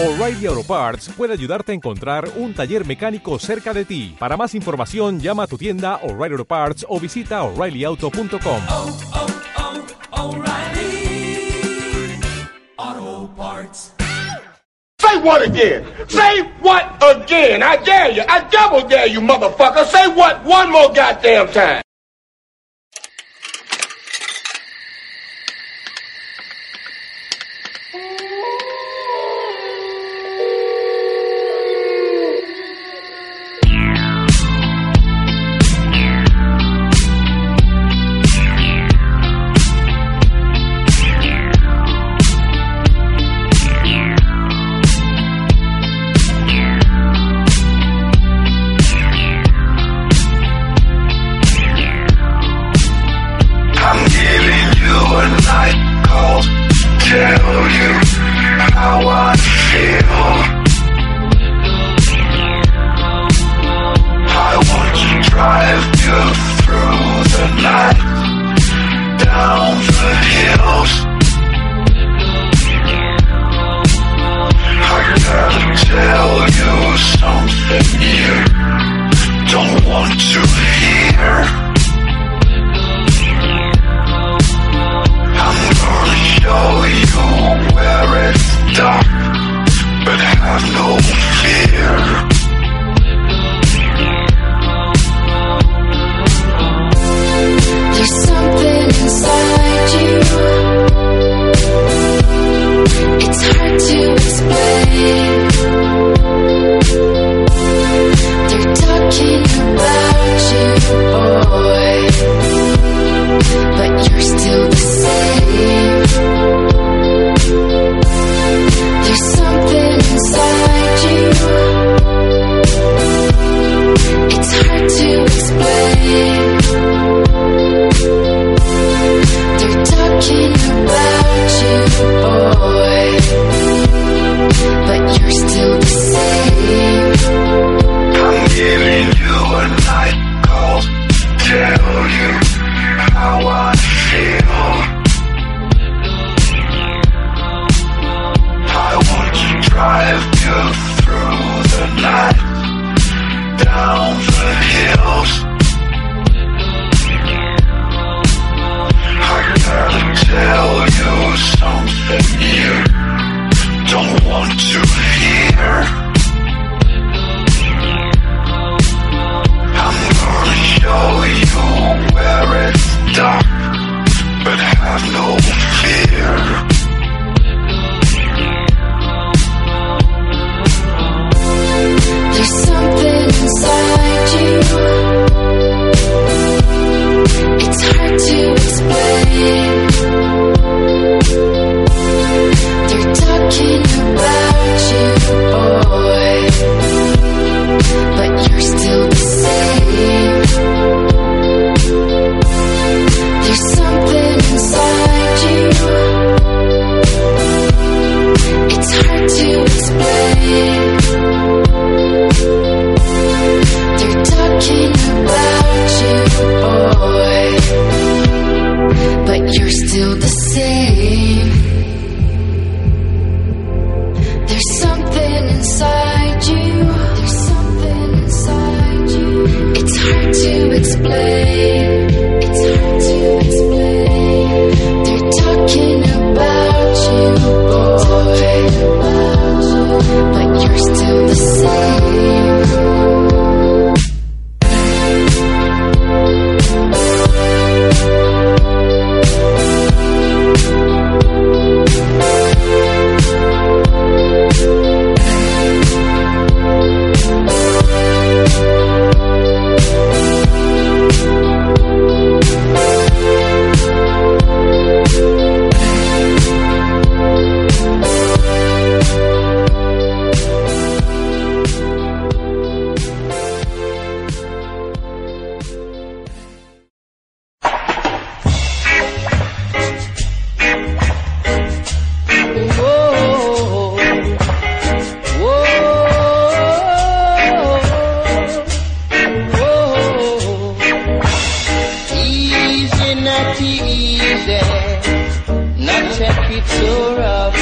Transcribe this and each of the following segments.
O'Reilly Auto Parts puede ayudarte a encontrar un taller mecánico cerca de ti. Para más información, llama a tu tienda O'Reilly Auto Parts o visita oreillyauto.com. Oh, oh, oh, Say what again? Say what again? I dare you. I double dare you, motherfucker. Say what one more goddamn time. streets are rough.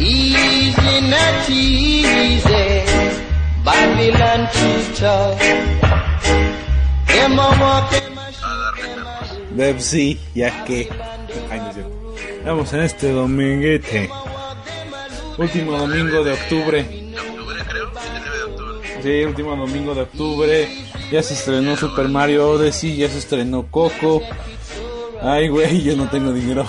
Easy, not easy. Babylon too tough. Them a walk, them a sí, ya que. Ay. Vamos en este dominguete. Último domingo de octubre. Sí, último domingo de octubre. Ya se estrenó Super Mario Odyssey, ya se estrenó Coco, Ay, güey, yo no tengo dinero.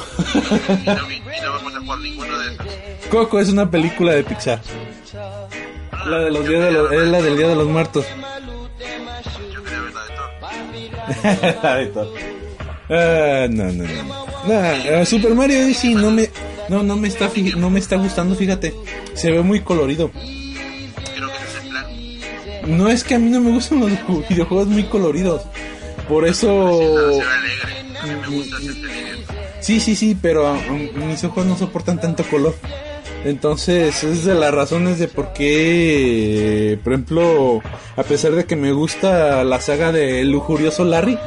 Y de. Coco es una película de Pixar. La de los días de los, es la del Día de los Muertos. Yo quería ver la de todo. La de. Ah, no, no, no. Nah, eh, Super Mario Odyssey no me, no, no me está, no me está gustando, fíjate. Se ve muy colorido. No es que a mí no me gustan los ju- videojuegos muy coloridos. Por eso... Sí. Sí, sí, pero mis ojos no soportan tanto color. Entonces, es de las razones de por qué, por ejemplo, a pesar de que me gusta la saga de Lujurioso Larry,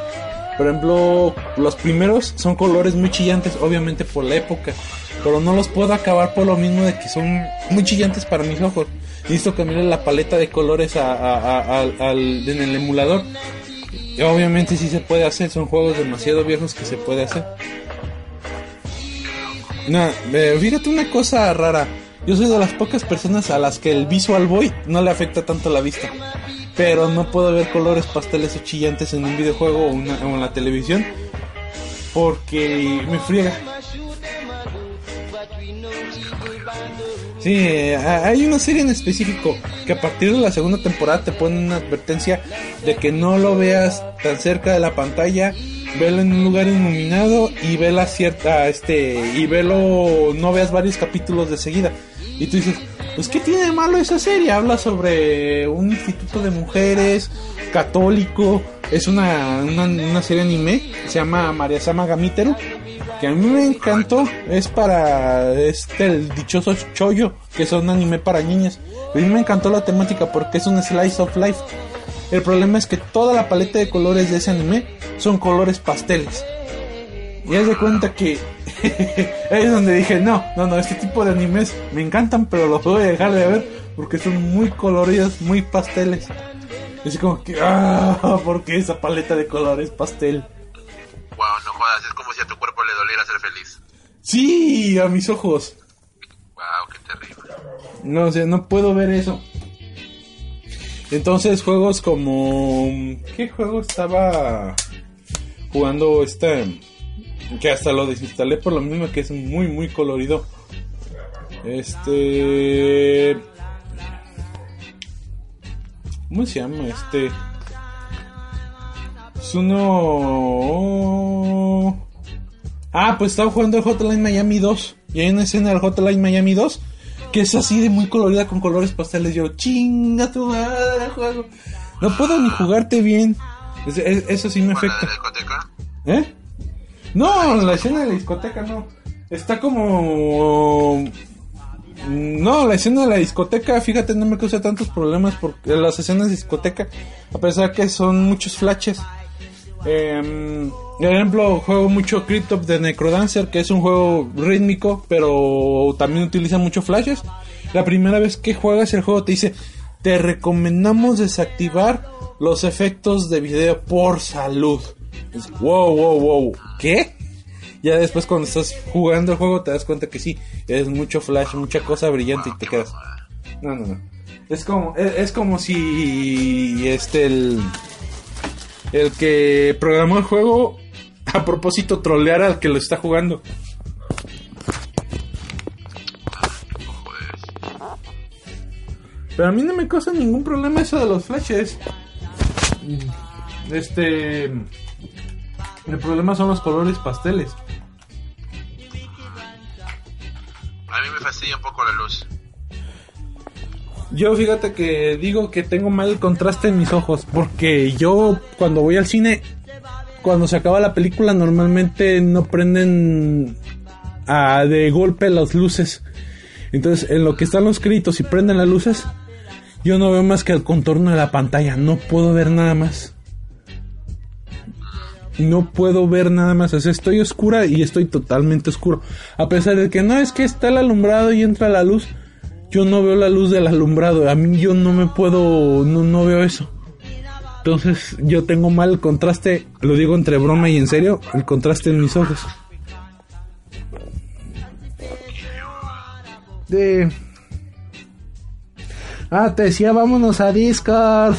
por ejemplo, los primeros son colores muy chillantes, obviamente por la época, pero no los puedo acabar por lo mismo de que son muy chillantes para mis ojos. Necesito cambiarle la paleta de colores al- en el emulador. Obviamente sí se puede hacer, son juegos demasiado viejos que se puede hacer. No, eh, fíjate una cosa rara. Yo soy de las pocas personas a las que el Visual Boy no le afecta tanto la vista. Pero no puedo ver colores pasteles o chillantes en un videojuego o, una- o en la televisión. Porque me friega. Sí, eh, hay una serie en específico que a partir de la segunda temporada te ponen una advertencia de que no lo veas tan cerca de la pantalla, velo en un lugar iluminado y vela cierta, este, y velo, no veas varios capítulos de seguida. Y tú dices, pues ¿qué tiene de malo esa serie? Habla sobre un instituto de mujeres católico, es una, una, una serie anime, se llama María Sama Gamiteru que a mí me encantó es para este el dichoso chollo que es un anime para niñas. A mí me encantó la temática porque es un slice of life. El problema es que toda la paleta de colores de ese anime son colores pasteles. Y haz de cuenta que es donde dije no no no este tipo de animes me encantan pero los voy a dejar de ver porque son muy coloridos muy pasteles. Y así como que ah porque esa paleta de colores pastel Wow, no jodas, es como si a tu cuerpo le doliera ser feliz. sí a mis ojos Wow, qué terrible. No, o sea, no puedo ver eso. Entonces, juegos como. ¿Qué juego estaba jugando este? Que hasta lo desinstalé por lo mismo que es muy, muy colorido. Este. ¿Cómo se llama este? Es uno. Ah, pues estaba jugando el Hotline Miami 2. Y hay una escena del Hotline Miami 2 que es así de muy colorida con colores pasteles. Yo, chinga tu madre, juego. No puedo ni jugarte bien. Es- es- eso sí me ¿Cuál, la de afecta. la? ¿Eh? No, la escena de la discoteca no. Está como. No, la escena de la discoteca, fíjate, no me causa tantos problemas porque las escenas de discoteca, a pesar que son muchos flashes. Em, por ejemplo, juego mucho Cryptop de Necrodancer, que es un juego rítmico, pero también utiliza muchos flashes. La primera vez que juegas el juego te dice, te recomendamos desactivar los efectos de video por salud. Wow, wow, wow. ¿Qué? Ya después cuando estás jugando el juego te das cuenta que sí, es mucho flash, mucha cosa brillante y te quedas. No, no, no. Es como, es, es como si este el, el que programó el juego a propósito troleara al que lo está jugando. Pero a mí no me causa ningún problema eso de los flashes. Este. El problema son los colores pasteles. A mí me fastidia un poco la luz. Yo fíjate que digo que tengo mal contraste en mis ojos. Porque yo cuando voy al cine, cuando se acaba la película, normalmente no prenden ah, de golpe las luces. Entonces, en lo que están los créditos y prenden las luces, yo no veo más que el contorno de la pantalla. No puedo ver nada más. No puedo ver nada más. Estoy oscura y estoy totalmente oscuro. A pesar de que no es que está el alumbrado y entra la luz. Yo no veo la luz del alumbrado. A mí yo no me puedo, no, no veo eso. Entonces yo tengo mal contraste, lo digo entre broma y en serio, el contraste en mis ojos. De... Ah, te decía, vámonos a Discord.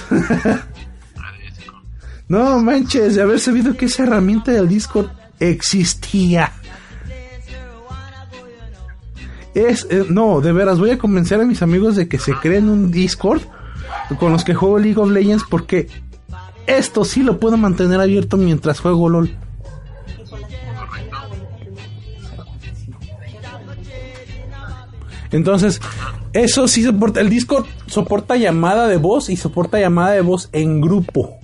no manches, de haber sabido que esa herramienta del Discord existía. Es, eh, no, de veras, voy a convencer a mis amigos de que se creen un Discord con los que juego League of Legends porque esto sí lo puedo mantener abierto mientras juego LOL. Entonces, eso sí soporta. El Discord soporta llamada de voz y soporta llamada de voz en grupo.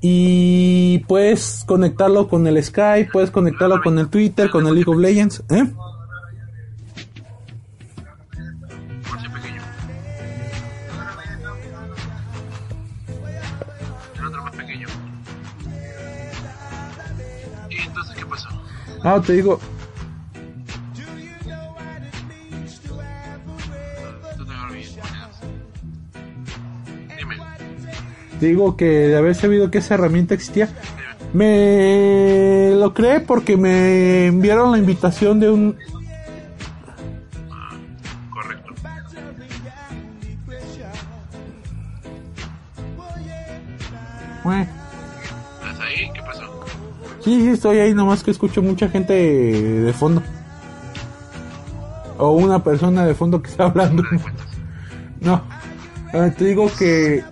Y puedes conectarlo con el Skype, puedes conectarlo con el Twitter, con el League of Legends. ¿eh? Pasó? Ah, te digo, te digo que de haber sabido que esa herramienta existía, me lo creé porque me enviaron la invitación de un Correcto. Bueno, Sí, sí, estoy ahí, nomás que escucho mucha gente de fondo. O una persona de fondo que está hablando. No te eh, te digo que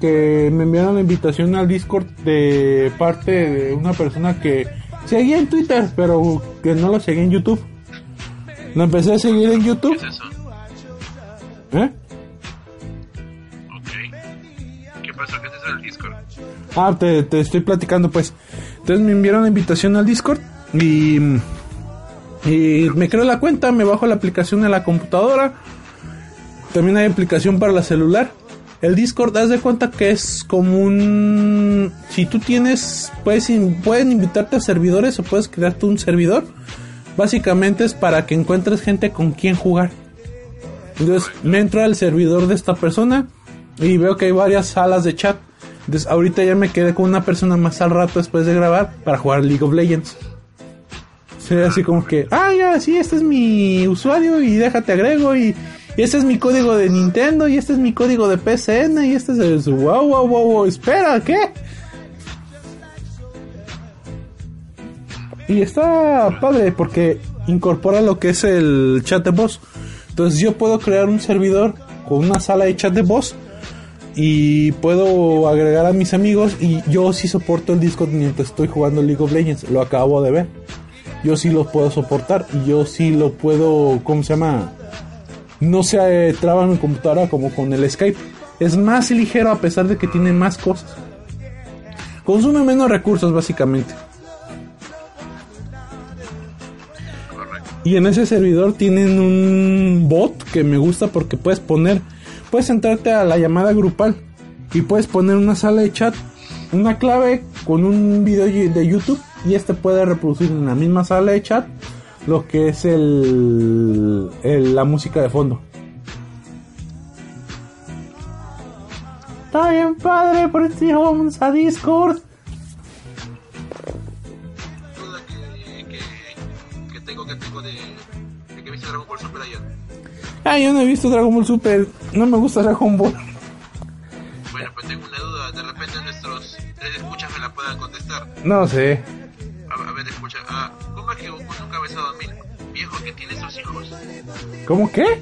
que me enviaron la invitación al Discord de parte de una persona que seguía en Twitter, pero que no lo seguía en YouTube. Lo empecé a seguir en ¿Qué YouTube. es eso? ¿Eh? Ok. ¿Qué pasó? ¿Qué es eso del Discord? Ah, te, te estoy platicando pues. Entonces me enviaron la invitación al Discord y, y me creo la cuenta, me bajo la aplicación en la computadora. También hay aplicación para la celular. El Discord, haz de cuenta que es como un... Si tú tienes, puedes, pueden invitarte a servidores o puedes crearte un servidor. Básicamente es para que encuentres gente con quien jugar. Entonces me entro al servidor de esta persona y veo que hay varias salas de chat. Entonces ahorita ya me quedé con una persona más al rato después de grabar para jugar League of Legends. Sería así como que, ah, ya, sí, este es mi usuario y déjate agrego y, este es mi código de Nintendo y este es mi código de PCN y este es el wow, wow, wow, wow, espera, ¿qué? Y está padre porque incorpora lo que es el chat de voz. Entonces yo puedo crear un servidor con una sala de chat de voz y puedo agregar a mis amigos y yo sí soporto el Discord mientras estoy jugando League of Legends. Lo acabo de ver. Yo sí lo puedo soportar y yo sí lo puedo, ¿cómo se llama? No se eh, traba en mi computadora como con el Skype. Es más ligero a pesar de que tiene más cosas. Consume menos recursos básicamente. Y en ese servidor tienen un bot que me gusta porque puedes poner, puedes entrarte a la llamada grupal y puedes poner una sala de chat, una clave con un video de YouTube y este puede reproducir en la misma sala de chat lo que es el, el- la música de fondo. Está bien padre, por eso vamos a Discord. Que tengo, que tengo de, de que viste Dragon Ball Super ayer. Ah, yo no he visto Dragon Ball Super, no me gusta Dragon Ball. Bueno, pues tengo una duda. De repente nuestros tres escuchas me la puedan contestar. No sé. A, a ver, escucha. Ah, ¿Cómo es que Goku nunca ha besado a Mil? Viejo, que tiene esos hijos. ¿Cómo qué?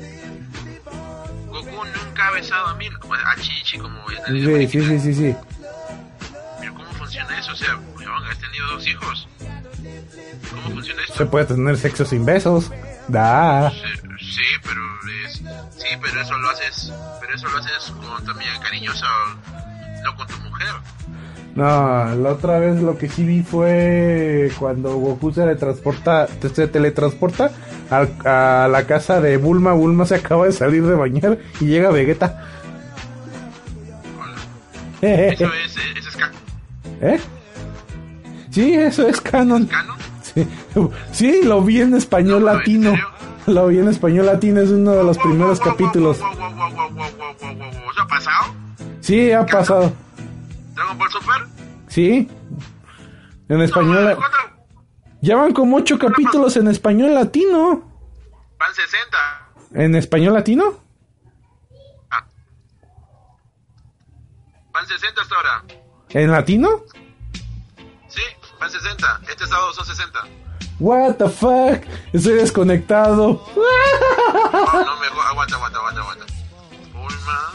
Goku nunca ha besado a Mil. Como a Chichi, como la Sí, sí, sí, sí, sí. Pero ¿cómo funciona eso? O sea, has tenido dos hijos. ¿Cómo funciona esto? Se puede tener sexo sin besos. Da. Sí, sí, pero es, sí, pero eso lo haces, pero eso lo haces con amiga cariñosa, no con tu mujer. No, la otra vez lo que sí vi fue cuando Goku se teletransporta, se teletransporta al- a, la casa de Bulma. Bulma se acaba de salir de bañar y llega Vegeta. Eso es, eh, eso es ca- ¿Eh? Sí, eso es canon. canon. Sí, Sí, lo vi en español No, ¿en latino. la oí en español latino, es uno de los primeros capítulos. ¿Ya ha pasado? Sí, ha pasado. ¿Dragon Ball Super? Sí. En español. Ya van como ocho capítulos en español latino. Van 60. ¿En español latino? Ah. Van 60 hasta ahora. ¿En latino? Sí, van 60. Este sábado son 60. What the fuck? Estoy desconectado. No, no me aguanta, aguanta, aguanta, aguanta. Bulma.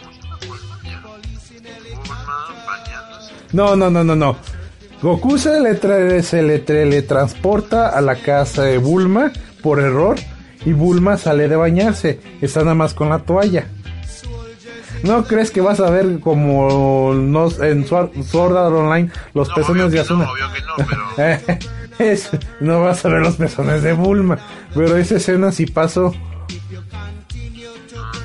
¿Cómo se llama Bulma? Ya. Bulma bañándose. No, no, no, no, no. Goku se le, tra- se le teletransporta a la casa de Bulma por error y Bulma sale de bañarse. Está nada más con la toalla. ¿No crees que vas a ver como nos, en Sword Art Online los No, pezones obvio de Asuna? no, obvio que no, pero... Es- no vas a ver los pezones de Bulma. Pero esa escena sí pasó.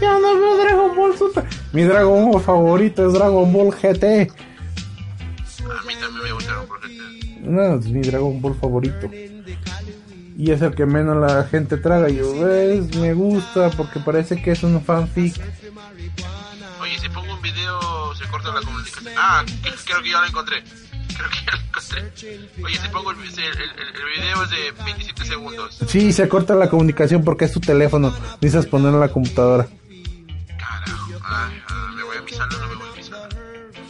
Ya no veo Dragon Ball Super. Mi Dragon Ball favorito es Dragon Ball GT. A mí también me gustaron por gente. No, es mi Dragon Ball favorito. Y es el que menos la gente traga. Yo, ves, me gusta porque parece que es un fanfic. Oye, si pongo un video, se corta la comunicación. Ah, creo que ya lo encontré. Creo que ya lo encontré. Oye, si pongo el, el, el- el video es de 27 segundos. Sí, se corta la comunicación porque es tu teléfono. Necesitas ponerlo en la computadora. Carajo. Ay, ah, me voy a mi salón, no me voy a mi salón.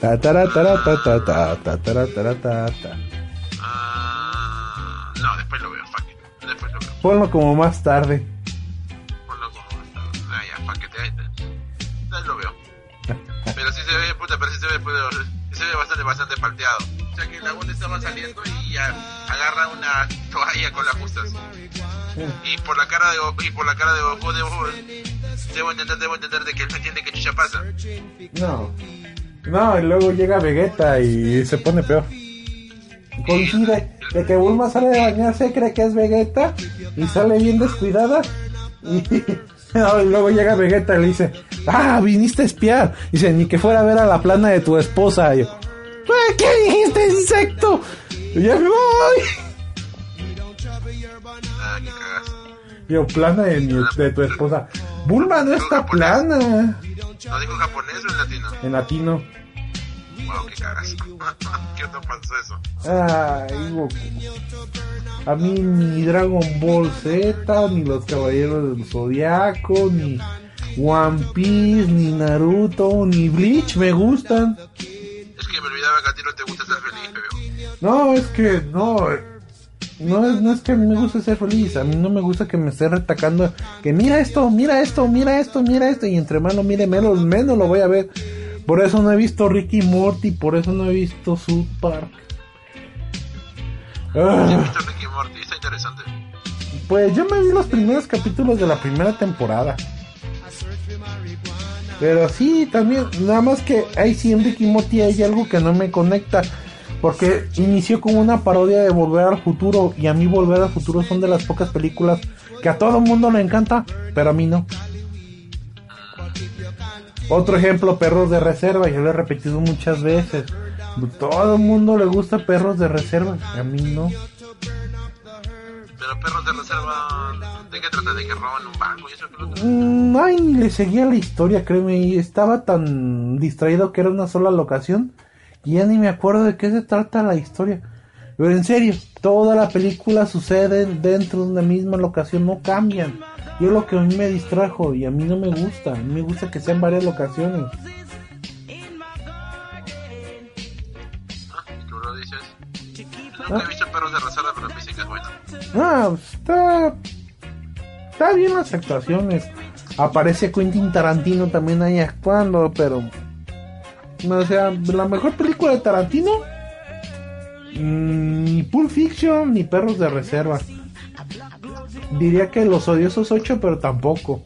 Ta, tara, ta, ta, ta, ta, tara, tara, ta, ta. Ah, no, después lo veo, fuck it. Después lo veo. Ponlo como más tarde. Ponlo como Ah, ya, fuck it. Ahí, lo veo. Pero sí se ve, puta, pero sí se ve, puta, se ve bastante, bastante palteado. O sea que la bola estaba saliendo y ya agarra una toalla con las justas. Y por la cara de y por la cara de Goku, debo, debo entender, debo entender de que él no entiende que chucha pasa. No. No, y luego llega Vegeta y se pone peor. Coincide de que Bulma sale de bañarse, cree que es Vegeta y sale bien descuidada. Y luego llega Vegeta y le dice: Ah, viniste a espiar. Dice: Ni que fuera a ver a la plana de tu esposa. Y yo, "Ah, ¿Qué dijiste, insecto? Y ya me voy. Ah. Yo, plana de, mi- de tu esposa. Bulma no está plana. ¿No dijo japonés o en latino? En latino. Wow, que cagas. ¿Qué no pasó eso? Ay, Goku. A mí ni Dragon Ball Z, ni los Caballeros del Zodiaco, ni One Piece, ni Naruto, ni Bleach me gustan. Es que me olvidaba que a ti no te gusta ser feliz, bebé. No, es que no. No es, no es que a mí me guste ser feliz, a mí no me gusta que me esté retacando que mira esto, mira esto, mira esto, mira esto y entre más lo mire menos, menos lo voy a ver. Por eso no he visto Ricky Morty, por eso no he visto South Park. He Ah. visto Ricky y Morty, está interesante. Pues yo me vi los primeros capítulos de la primera temporada. Pero sí, también, nada más que ahí sí en Ricky Morty hay algo que no me conecta. Porque inició como una parodia de Volver al Futuro. Y a mí Volver al Futuro son de las pocas películas que a todo mundo le encanta, pero a mí no. Otro ejemplo, Perros de Reserva, yo lo he repetido muchas veces. Todo el mundo le gusta Perros de Reserva, a mí no. Pero perros de reserva, ¿de qué trata? ¿De que roban un banco y eso que? Mm, Ay, ni le seguía la historia, créeme, y estaba tan distraído que era una sola locación y ya ni me acuerdo de qué se trata la historia. Pero en serio, toda la película sucede dentro de una misma locación, no cambian. Y es lo que a mí me distrajo y a mí no me gusta, a mí me gusta que sean varias locaciones. Ah, ¿y tú lo dices? Nunca he visto perros de reserva, pero dicen que es bueno. Ah, está, está bien las actuaciones. Aparece Quentin Tarantino también ahí actuando, pero... O sea, la mejor película de Tarantino... mm, Ni Pulp Fiction ni Perros de Reserva. Diría que Los Odiosos 8, pero tampoco.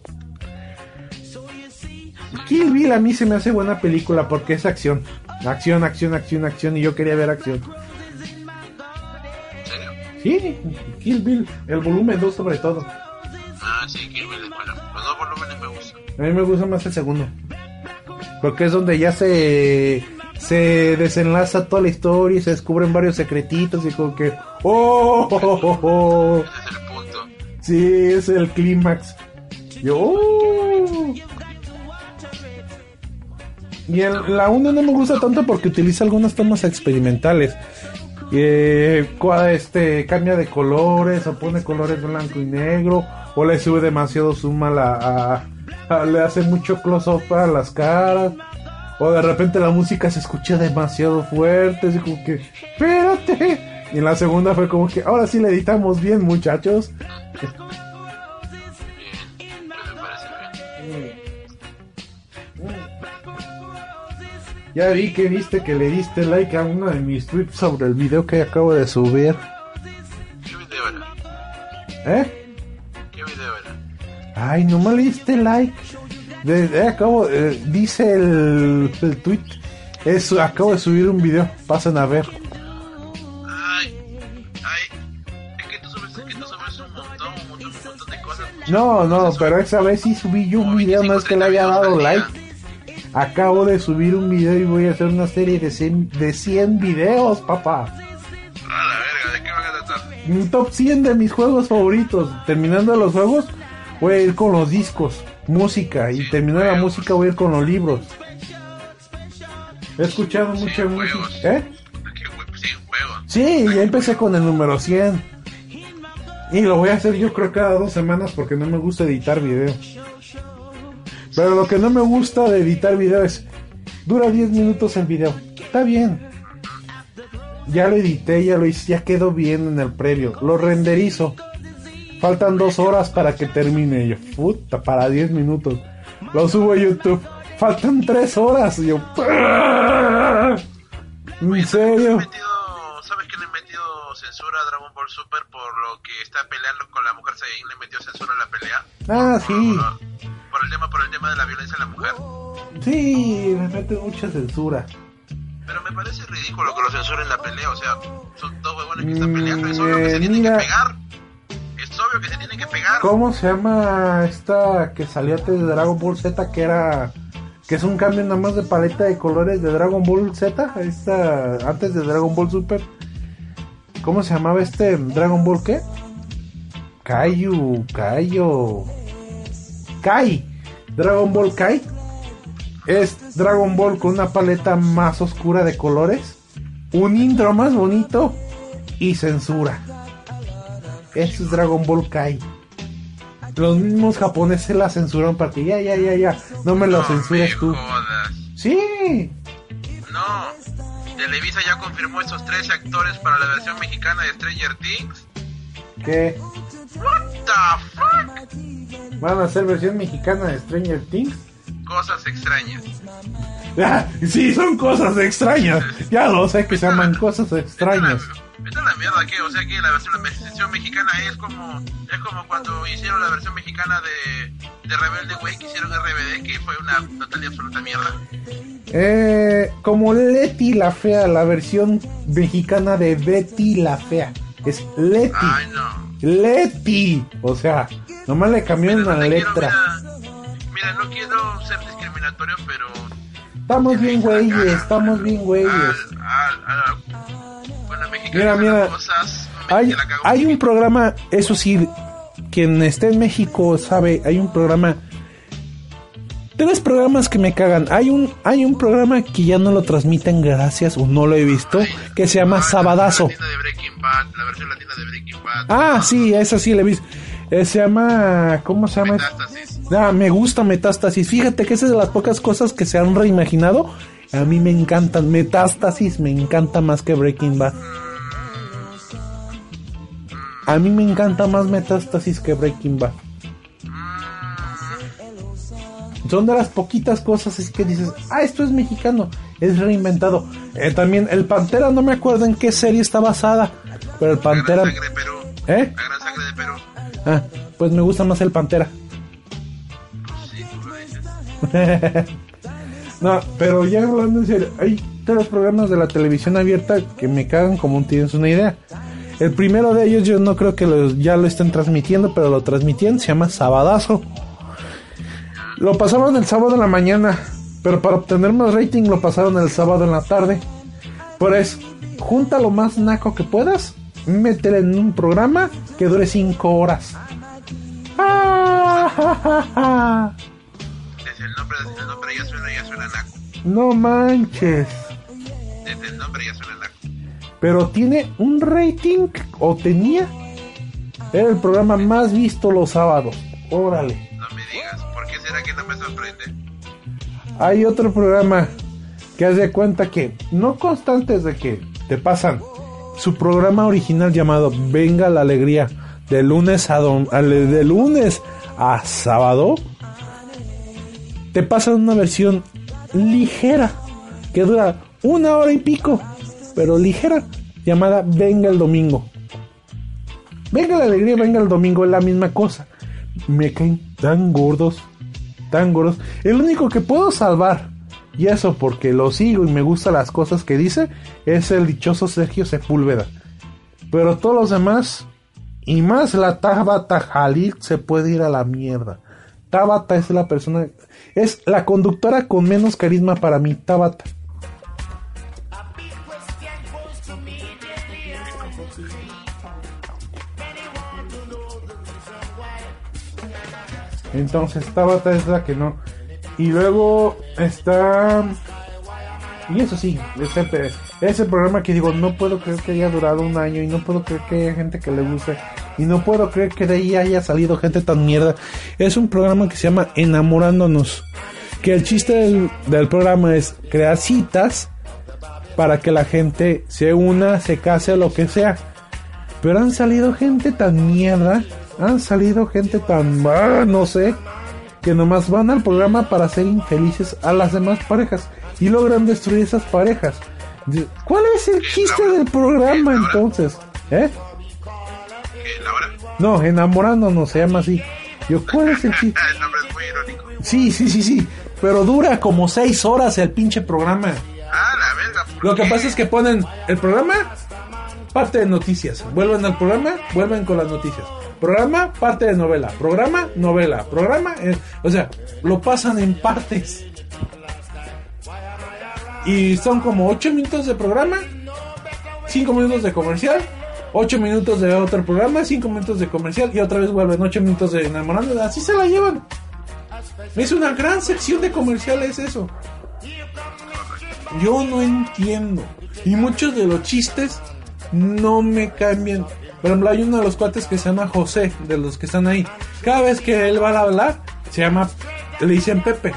Kill Bill a mí se me hace buena película porque es acción. Acción, acción, acción, acción. Y yo quería ver acción. ¿En serio? Sí, Kill Bill. El volumen 2 sobre todo. Ah, sí, Kill Bill es bueno. Los dos volúmenes me gustan. A mí me gusta más el segundo. Porque es donde ya se se desenlaza toda la historia y se descubren varios secretitos y como que ¡Oh! oh, oh, oh". Sí, es el clímax. Yo. uh. Y el- la 1 no me gusta tanto porque utiliza algunas tomas experimentales. Eh, este cambia de colores o pone colores blanco y negro o le sube demasiado zoom a la a- a- le hace mucho close up a las caras o de repente la música se escucha demasiado fuerte así como que espérate y en la segunda fue como que ahora sí le editamos bien muchachos Bien, me parece bien. ya vi que viste que le diste like a uno de mis tweets sobre el video que acabo de subir ¿Qué video era? ¿eh? ¿Qué video era? Ay, nomás le diste like. De- de- acabo, eh, dice el, el tweet. Es, acabo de subir un video. Pasen a ver. No, no, pero esa vez sí subí yo un video. No es que le haya dado like. Acabo de subir un video y voy a hacer una serie de 100, de 100 videos, papá. A la verga, ¿de qué van a tratar? Un top 100 de mis juegos favoritos. Terminando los juegos, voy a ir con los discos, música. Y terminando la música, voy a ir con los libros. He escuchado mucha música. ¿Eh? ¿Qué hue- sí? Sí, ya empecé con el número 100. Y lo voy a hacer yo creo cada dos semanas porque no me gusta editar video. Pero lo que no me gusta de editar video es... Dura 10 minutos el video. Está bien. Ya lo edité, ya lo hice, ya quedó bien en el previo. Lo renderizo. Faltan dos horas para que termine. Yo, puta, para 10 minutos. Lo subo a YouTube. Faltan 3 horas. Y yo, ¿en serio? Super por lo que está peleando con la mujer Saiyajin? Le metió censura a la pelea. Ah, sí. Por el tema, por el tema de la violencia a la mujer. Sí, me mete mucha censura. Pero me parece ridículo que lo censuren la pelea. O sea, son dos huevones que están Mm, peleando. Es obvio que se tienen mira. que pegar. Es obvio que se tienen que pegar. ¿Cómo se llama esta que salió antes de Dragon Ball Z? Que era. Que es un cambio nada más de paleta de colores de Dragon Ball Z. Esta. Antes de Dragon Ball Super. ¿Cómo se llamaba este Dragon Ball qué? Kaiju. Kaio. Kai. Dragon Ball Kai. Es Dragon Ball con una paleta más oscura de colores. Un intro más bonito. Y censura. Eso es Dragon Ball Kai. Los mismos japoneses la censuraron para que ya, ya, ya, ya. No me lo censures tú. Jodas. Sí. Televisa ya confirmó estos tres actores para la versión mexicana de Stranger Things. ¿Qué? What the fuck? ¿Van a hacer versión mexicana de Stranger Things? Cosas extrañas. Ah, sí, son cosas extrañas. Ya lo sé que se llaman cosas extrañas. Esta es la mierda que, o sea que la versión, la versión mexicana es como es como cuando hicieron la versión mexicana de, de Rebelde Way que hicieron RBD que fue una total y absoluta mierda. Eh, como Leti la Fea, la versión mexicana de Betty la Fea. Es Leti. Ay no. Leti. O sea, nomás le cambiaron una No te quiero, letra. mira, mira, no quiero ser discriminatorio, pero Estamos bien, güeyes. Estamos bien, güeyes. bueno, Mira, mira. cosas Hay, hay un programa, eso sí, quien esté en México sabe, hay un programa. Tres programas que me cagan. Hay un, hay un programa que ya no lo transmiten gracias o no lo he visto, que se llama Sabadazo. La de Breaking Bad, la versión latina de Breaking Bad. Ah, sí, esa sí la he visto. Eh, se llama, ¿cómo se llama? Metástasis. Ah, me gusta Metástasis. Fíjate que esa es de las pocas cosas que se han reimaginado. A mí me encantan. Metástasis me encanta más que Breaking Bad. A mí me encanta más Metástasis que Breaking Bad. Son de las poquitas cosas es que dices, ah, esto es mexicano, es reinventado. Eh, también el Pantera, no me acuerdo en qué serie está basada, pero el Pantera... Sangre de Perú. ¿Eh? La gran sangre de Perú. Ah, pues me gusta más el Pantera. Sí, tú lo dices. no, pero ya hablando en serio, hay tres programas de la televisión abierta que me cagan como tienes una idea. El primero de ellos yo no creo que los- ya lo estén transmitiendo, pero lo transmitían, se llama Sabadazo. Lo pasaban el sábado en la mañana, pero para obtener más rating lo pasaron el sábado en la tarde. Por eso, junta lo más naco que puedas, métele en un programa que dure cinco horas. Desde el nombre, desde el nombre ya suena, ya suena naco. no manches. Desde el nombre ya suena naco. Pero tiene un rating, o tenía. Era el programa más visto los sábados. Órale. No me digas, ¿por qué será que sorprende? Hay otro programa que haz de cuenta que, no constantes de que te pasan, su programa original llamado Venga la Alegría, de lunes a, al- de lunes a sábado, te pasan una versión ligera, que dura una hora y pico, pero ligera, llamada Venga el Domingo. Venga la Alegría, venga el Domingo, es la misma cosa. Me caen tan gordos, El único que puedo salvar, y eso porque lo sigo y me gustan las cosas que dice, es el dichoso Sergio Sepúlveda. Pero todos los demás, y más la Tabata Jalil, se puede ir a la mierda. Tabata es la persona, es la conductora con menos carisma para mí, Tabata. Entonces Tabata es la que no. Y luego está... Y eso sí, ese, ese programa que digo, no puedo creer que haya durado un año y no puedo creer que haya gente que le guste y no puedo creer que de ahí haya salido gente tan mierda. Es un programa que se llama Enamorándonos. Que el chiste del, programa es crear citas para que la gente se una, se case lo que sea. Pero han salido gente tan mierda, han salido gente tan, ah, no sé, que nomás van al programa para ser infelices a las demás parejas y logran destruir esas parejas. ¿Cuál es el chiste del programa entonces? ¿Eh? No, enamorándonos se llama así. Yo, ¿cuál es el chiste? El nombre es muy irónico. Sí, sí, sí, sí. Pero dura como seis horas el pinche programa. Ah, la verga. ¿por Lo que pasa es que ponen el programa, parte de noticias. Vuelven al programa, vuelven con las noticias. Programa, parte de novela. Programa, novela. Programa, eh, o sea, lo pasan en partes. Y son como 8 minutos de programa, 5 minutos de comercial, 8 minutos de otro programa, 5 minutos de comercial y otra vez vuelven 8 minutos de enamorando. Así se la llevan. Es una gran sección de comerciales eso. Yo no entiendo. Y muchos de los chistes no me cambian. Por ejemplo, hay uno de los cuates que se llama José, de los que están ahí. Cada vez que él va a hablar, se llama, le dicen Pepe.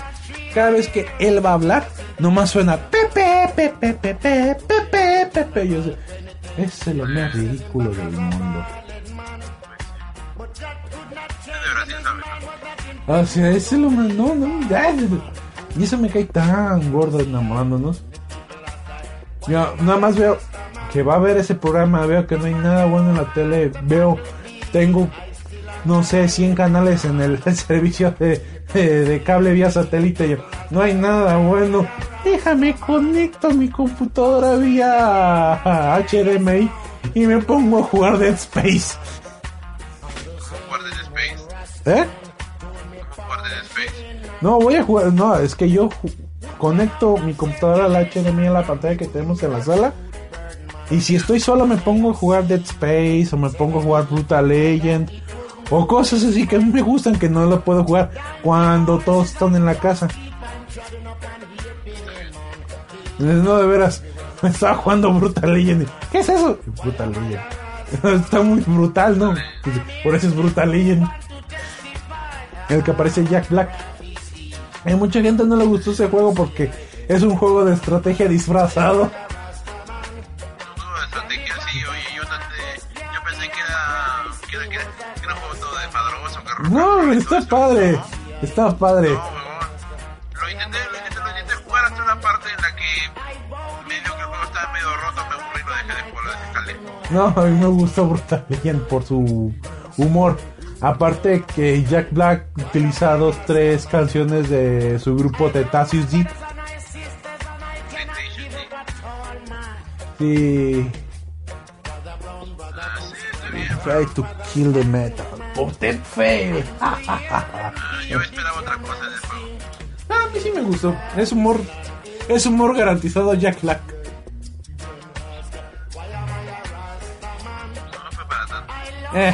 Cada vez que él va a hablar, nomás suena Pepe, Pepe, Pepe, Pepe, Pepe. Yo sé, ese es lo más ridículo del mundo. O sea, ese es lo más. No, no, ya. Y eso me cae tan gordo enamorándonos. Yo nada más veo que va a ver ese programa. Veo que no hay nada bueno en la tele. Veo, tengo, no sé, 100 canales en el servicio de, de, cable vía satélite. Yo, no hay nada bueno. Déjame conecto mi computadora vía HDMI y me pongo a jugar Dead Space. ¿Eh? No, voy a jugar. No, es que yo conecto mi computadora al HDMI a la pantalla que tenemos en la sala. Y si estoy solo, me pongo a jugar Dead Space o me pongo a jugar Brutal Legend o cosas así que a mí me gustan que no lo puedo jugar cuando todos están en la casa. No, de veras, me estaba jugando Brutal Legend. ¿Qué es eso? Brutal Legend. Está muy brutal, ¿no? Por eso es Brutal Legend. En el que aparece Jack Black. A mucha gente no le gustó ese juego porque es un juego de estrategia disfrazado. No, está padre. Está padre. No, huevón. Lo intenté, lo intenté, lo intenté jugar hasta una parte en la que medio que el juego estaba medio roto, me aburrí y lo dejé de jugar, lo desinstalé. No, a mí me gustó Legend por su humor. Aparte que Jack Black utiliza dos, tres canciones de su grupo Tetacious D. PlayStation, sí. Ah, sí, está bien. Try to kill the metal. Potent fail. Ah, yo esperaba otra cosa del juego. Ah, a mí sí me gustó. Es humor. Es humor garantizado Jack Black. No, no fue para tanto.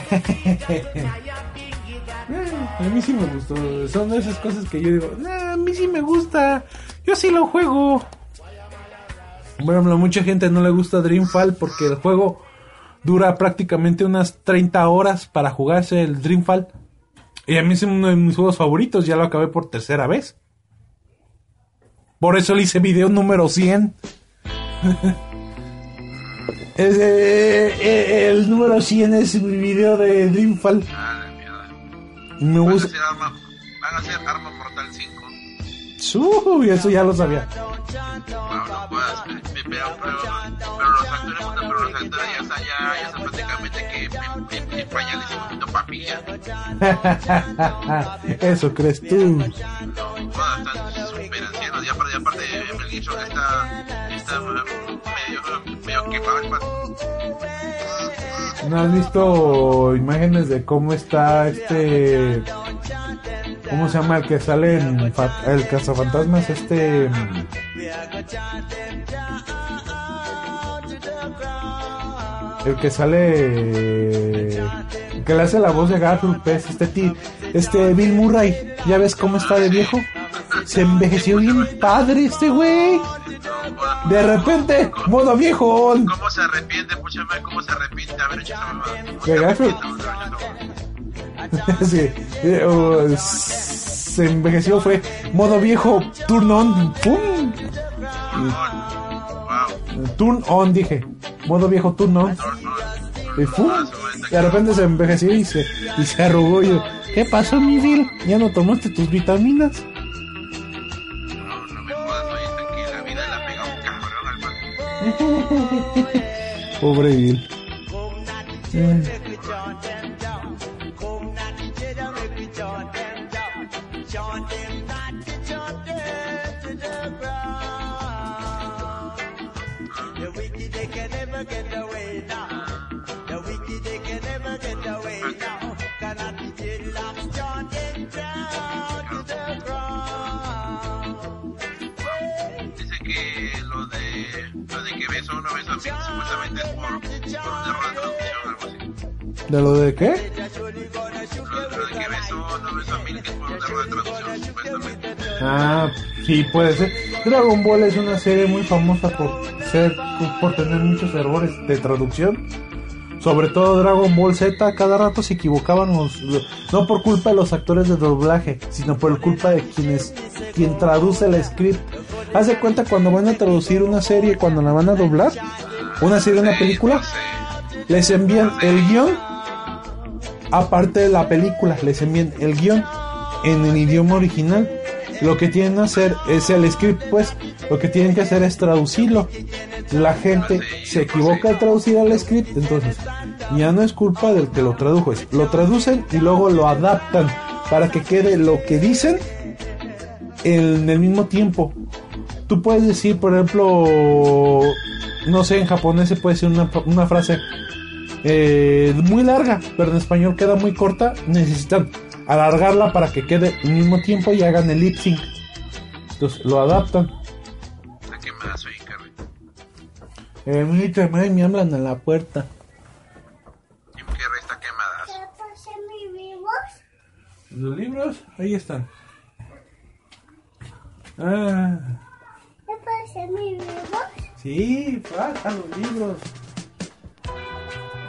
A mí sí me gustó. Son de esas cosas que yo digo, "Nah, a mí sí me gusta. Yo sí lo juego. A mucha gente no le gusta Dreamfall porque el juego dura prácticamente unas 30 horas para jugarse el Dreamfall. Y a mí es uno de mis juegos favoritos, ya lo acabé por tercera vez. Por eso le hice video número 100. Es, eh, eh, el número 100 es mi video de Dreamfall. Ah, la mierda. Me gusta. van a hacer arma mortal 5. Eso ya lo sabía. No puedas, pero, pero, los actores, puta, pero los actores ya están, ya, ya están prácticamente que en, en, en pañales y comiendo papilla. Eso crees tú. No, jodas, están súper ancianos. Y aparte, y aparte Mel Gibson está, está medio, medio quemado el pato. ¿No has visto imágenes de cómo está este... ¿Cómo se llama el que sale en el cazafantasmas? Este... mm, El que sale... El que le hace la voz de Garfield, pues, este ti, este Bill Murray. ¿Ya ves cómo está de viejo? Se envejeció bien padre este güey. De repente, modo viejo. ¿Cómo se arrepiente? Pucha ¿cómo se arrepiente hecho esa mamada? ¿De Garfield? Sí. Eh, oh, se envejeció, fue modo viejo, turn on, ¡pum! Turn on, dije. Modo viejo, turn on. Y ¡pum! De repente se envejeció y se, y se arrugó. Y yo, ¿qué pasó, mi Bill? ¿Ya no tomaste tus vitaminas? No, no me supuestamente es por, por un error de traducción o algo así. ¿De lo de qué? Lo, lo de que no a es por un error de traducción supuestamente. Ah, sí, puede ser. Dragon Ball es una serie muy famosa por ser, por tener muchos errores de traducción. Sobre todo Dragon Ball Z, cada rato se equivocaban los, no por culpa de los actores de doblaje, sino por culpa de quienes, quien traduce el script. Haz de cuenta cuando van a traducir una serie, cuando la van a doblar, una serie, una película, les envían el guion, aparte de la película, les envían el guion en el idioma original. Lo que tienen que hacer es el script, pues, lo que tienen que hacer es traducirlo. La gente se equivoca al traducir el script, entonces ya no es culpa del que lo tradujo, es lo traducen y luego lo adaptan para que quede lo que dicen en el mismo tiempo. Tú puedes decir, por ejemplo, no sé, en japonés se puede decir una, una frase eh, muy larga, pero en español queda muy corta. Necesitan alargarla para que quede al mismo tiempo y hagan el lip sync. Entonces lo adaptan. Soy Carrie. Eh, mira, madre, me hablan a la puerta. Jim Carrey está quemada. ¿Los libros? Ahí están. Ah, sí, faltan los libros.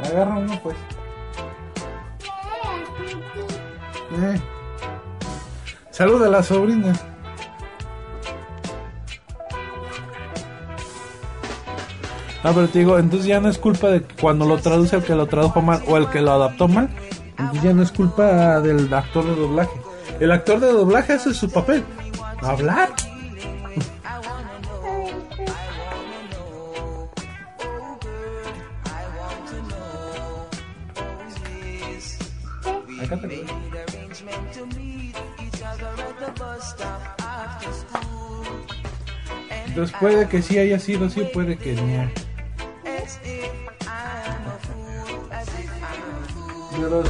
Agarra uno, pues. Eh. Saluda a la sobrina. Ah, pero te digo, entonces ya no es culpa de cuando lo traduce el que lo tradujo mal o el que lo adaptó mal. Entonces ya no es culpa del actor de doblaje. El actor de doblaje hace su papel. Hablar. Lo- Entonces puede que sí haya sido así, puede que no. Pero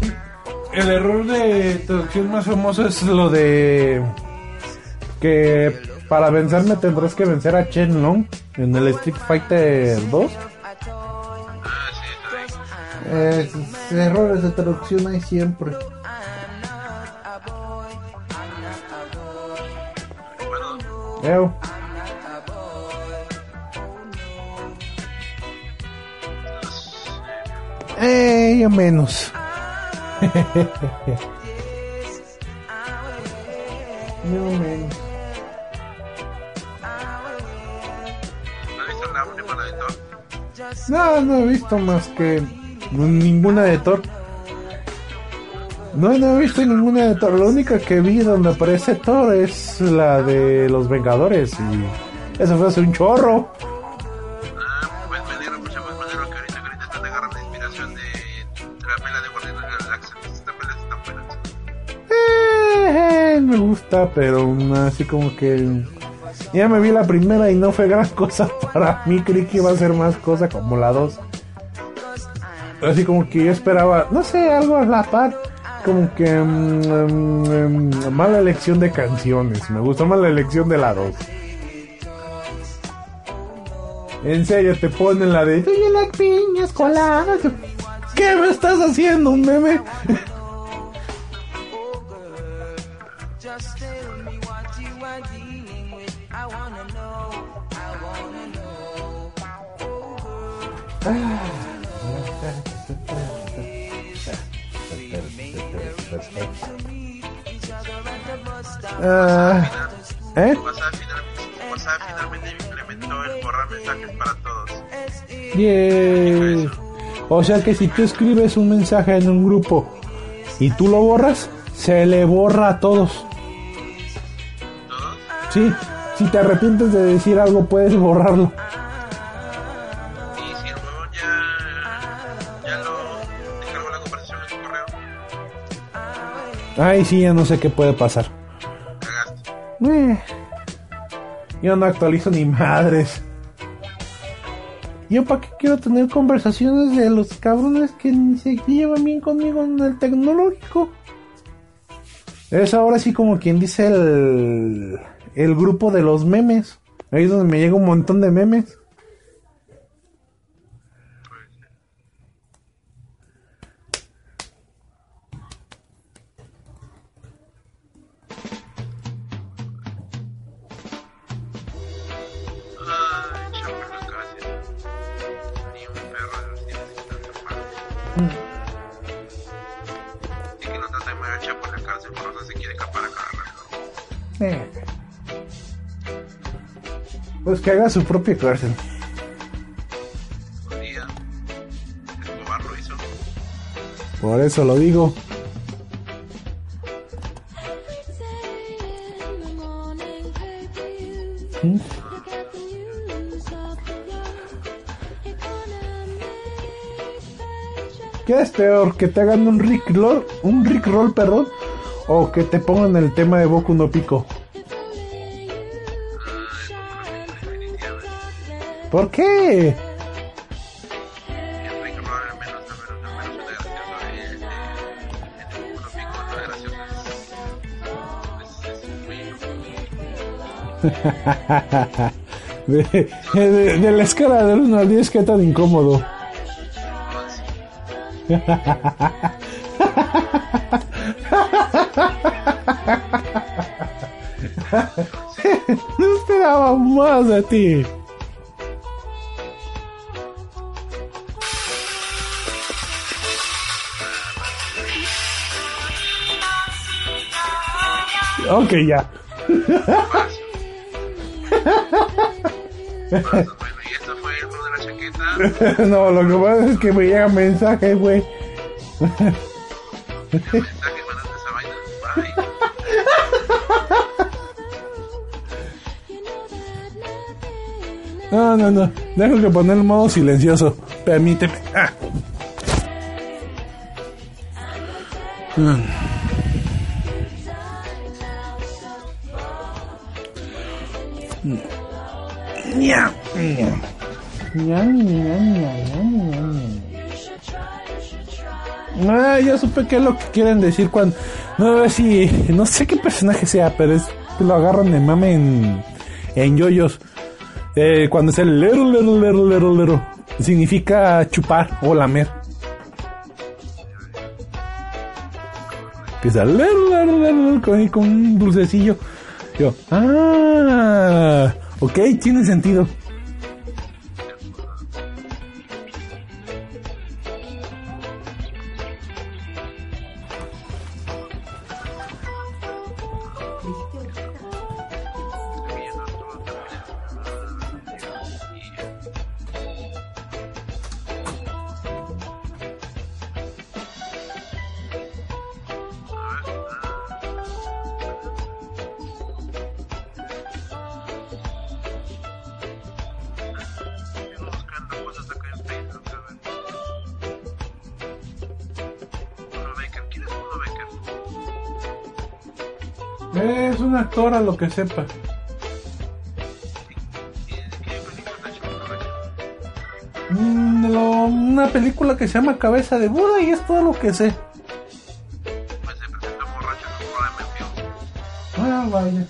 el error de traducción más famoso es lo de que para vencerme tendrás que vencer a Chen Long en el Street Fighter 2. Eh, errores de traducción hay siempre. Bueno. Eh, menos. no menos. No, no he visto más que ninguna de Thor. No, no he visto ninguna de Thor. La única que vi donde aparece Thor es la de los Vengadores. Y eso fue hace un chorro. Ah, pues me alegro, mucho más me alegro que ahorita, que ahorita están agarrando inspiración de, de la pela de Guardianes de la Galaxia. Esta pela está buena. Eh, eh, me gusta, pero así como que ya me vi la primera y no fue gran cosa para mí. Creí que iba a ser más cosa como la 2. Así como que yo esperaba, no sé, algo a la par. Como que mm, mm, mm, mala elección de canciones. Me gustó más la elección de la 2. En serio, te ponen la de. Oye, las piñas coladas. ¿Qué me estás haciendo, un meme? Ah, ¿Eh? WhatsApp, final- WhatsApp finalmente implementó el borrar mensajes para todos. Yay. O sea que si tú escribes un mensaje en un grupo y tú lo borras, se le borra a todos. ¿Todos? Sí, si te arrepientes de decir algo, puedes borrarlo. Y si el huevón ya, ya lo descargó la conversación en su correo, Ay, sí, ya no sé qué puede pasar. Eh, yo no actualizo ni madres. ¿Yo para qué quiero tener conversaciones de los cabrones que ni se llevan bien conmigo en el tecnológico? Es ahora sí como quien dice el, el grupo de los memes. Ahí es donde me llega un montón de memes. Pues que haga su propia cárcel. Un día, Escobar lo hizo. Por eso lo digo. ¿Mm? ¿Qué es peor? ¿Que te hagan un Rick Roll, un Rick Roll, perdón? ¿O que te pongan el tema de Boku no Pico? Muy De, de- de la escala del 1 al 10, ¿qué tan incómodo? No esperaba más de ti. Ok, ya. Bueno, y esto fue el mundo de la chaqueta. No, lo que pasa es que me llegan mensajes, güey. mensaje vaina. No, no, no. Dejo que poner el modo silencioso. Permíteme. Ah. Mm. Ah, ya supe qué es lo que quieren decir cuando... No sé si... No sé qué personaje sea, pero es... Lo agarran de mame en... En yoyos. Eh, cuando es el lero, lero, lero, lero, lero. Significa chupar o lamer. Que el lero, lero, lero, con, con un dulcecillo. Yo, ah, Ah, ok, tiene sentido. Es un actor a lo que sepa. ¿Y de qué? Mm, lo- una película que se llama Cabeza de Buda y es todo lo que sé. Pues se presentó borracho en un vivo. Ah, vaya.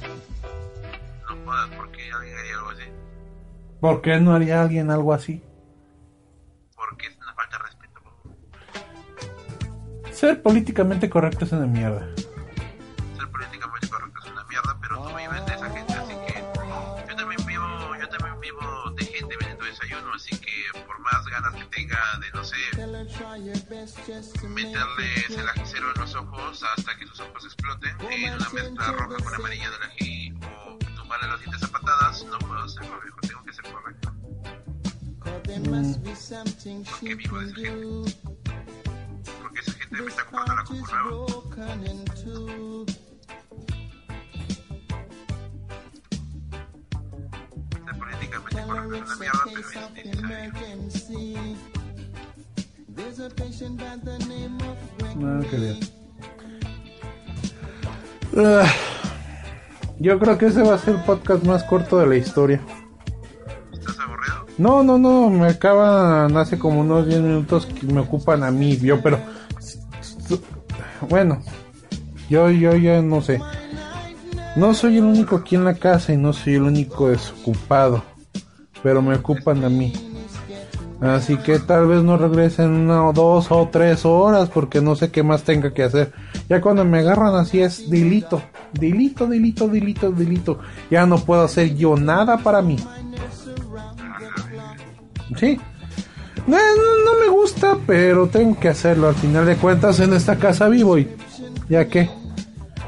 No jodas, porque alguien haría algo así. ¿Por qué no haría alguien algo así? Porque es una falta de respeto. Ser políticamente correcto es una mierda. Meterles el ajicero en los ojos hasta que sus ojos exploten en una mezcla roja con amarilla del ají o tumbarle los dientes a patadas, no puedo hacerlo, viejo, tengo que ser correcto. Porque vivo de esa gente. Porque esa gente me está comprando la compu nueva. Ser políticamente correcto es una mierda, pero es necesario. No, qué bien. Ah, yo creo que ese va a ser el podcast más corto de la historia. ¿Estás aburrido? No, no, no, me acaban hace como unos 10 minutos que me ocupan a mí, yo, pero... Bueno, yo, yo, yo no sé. No soy el único aquí en la casa y no soy el único desocupado, pero me ocupan a mí. Así que tal vez no regresen una o dos o tres horas porque no sé qué más tenga que hacer. Ya cuando me agarran así es delito, delito, delito, delito, delito. Ya no puedo hacer yo nada para mí. Sí. No, no, no me gusta, pero tengo que hacerlo. Al final de cuentas en esta casa vivo y ya que.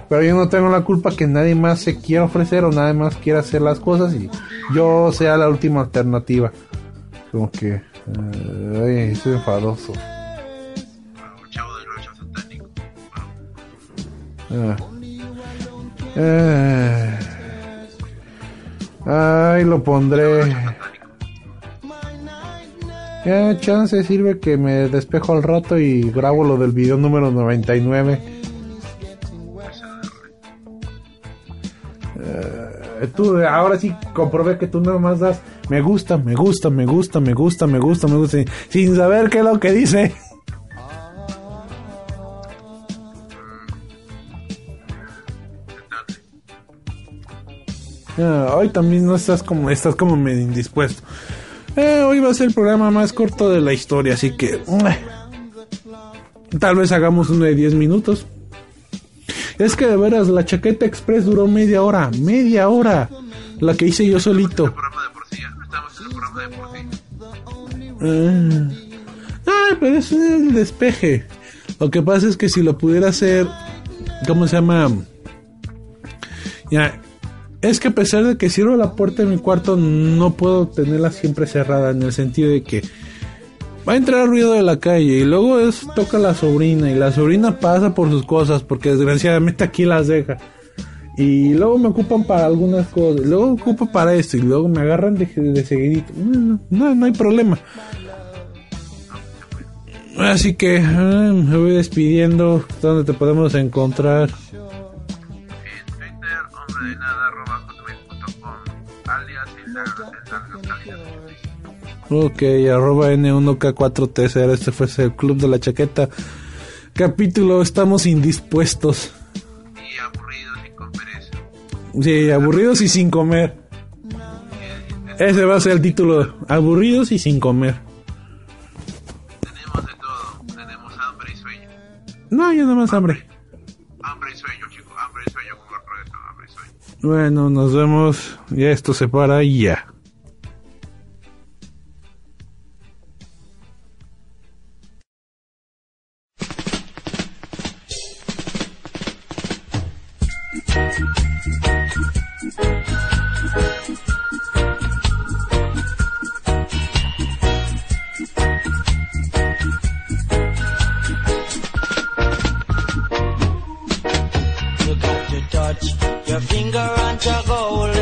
Pero yo no tengo la culpa que nadie más se quiera ofrecer o nadie más quiera hacer las cosas y yo sea la última alternativa. Como que... eh, ay, soy enfadoso. Eh. Ay, lo pondré. Ya, chance sirve que me despejo al rato y grabo lo del video número 99. Eh, tú, ahora sí comprobé que tú nada más das me gusta, me gusta, me gusta, me gusta, me gusta, me gusta, sin saber qué es lo que dice. Ah, hoy también no estás como estás como medio indispuesto. Eh, hoy va a ser el programa más corto de la historia, así que eh, tal vez hagamos uno de 10 minutos. Es que de veras la chaqueta express duró media hora, media hora. La que hice yo solito. Programa de. Ah. Pero es el despeje. Lo que pasa es que si lo pudiera hacer, ¿cómo se llama? Ya, es que a pesar de que cierro la puerta de mi cuarto, no puedo tenerla siempre cerrada en el sentido de que va a entrar ruido de la calle y luego es, toca la sobrina y la sobrina pasa por sus cosas porque desgraciadamente aquí las deja. Y luego me ocupan para algunas cosas, luego ocupo para esto y luego me agarran de, seguidito. No, no, no hay problema. Así que ah, me voy despidiendo. ¿Dónde te podemos encontrar? Ok, arroba N1K4TCR. Este fue el Club de la Chaqueta. Capítulo Estamos indispuestos. Sí, aburridos y sin comer. Ese va a ser el título. Aburridos y sin comer. Tenemos de todo, tenemos hambre y sueño. No, yo nada más hambre. Hambre y sueño, chicos, hambre y sueño con hambre y sueño. Bueno, nos vemos. Ya esto se para y ya. run to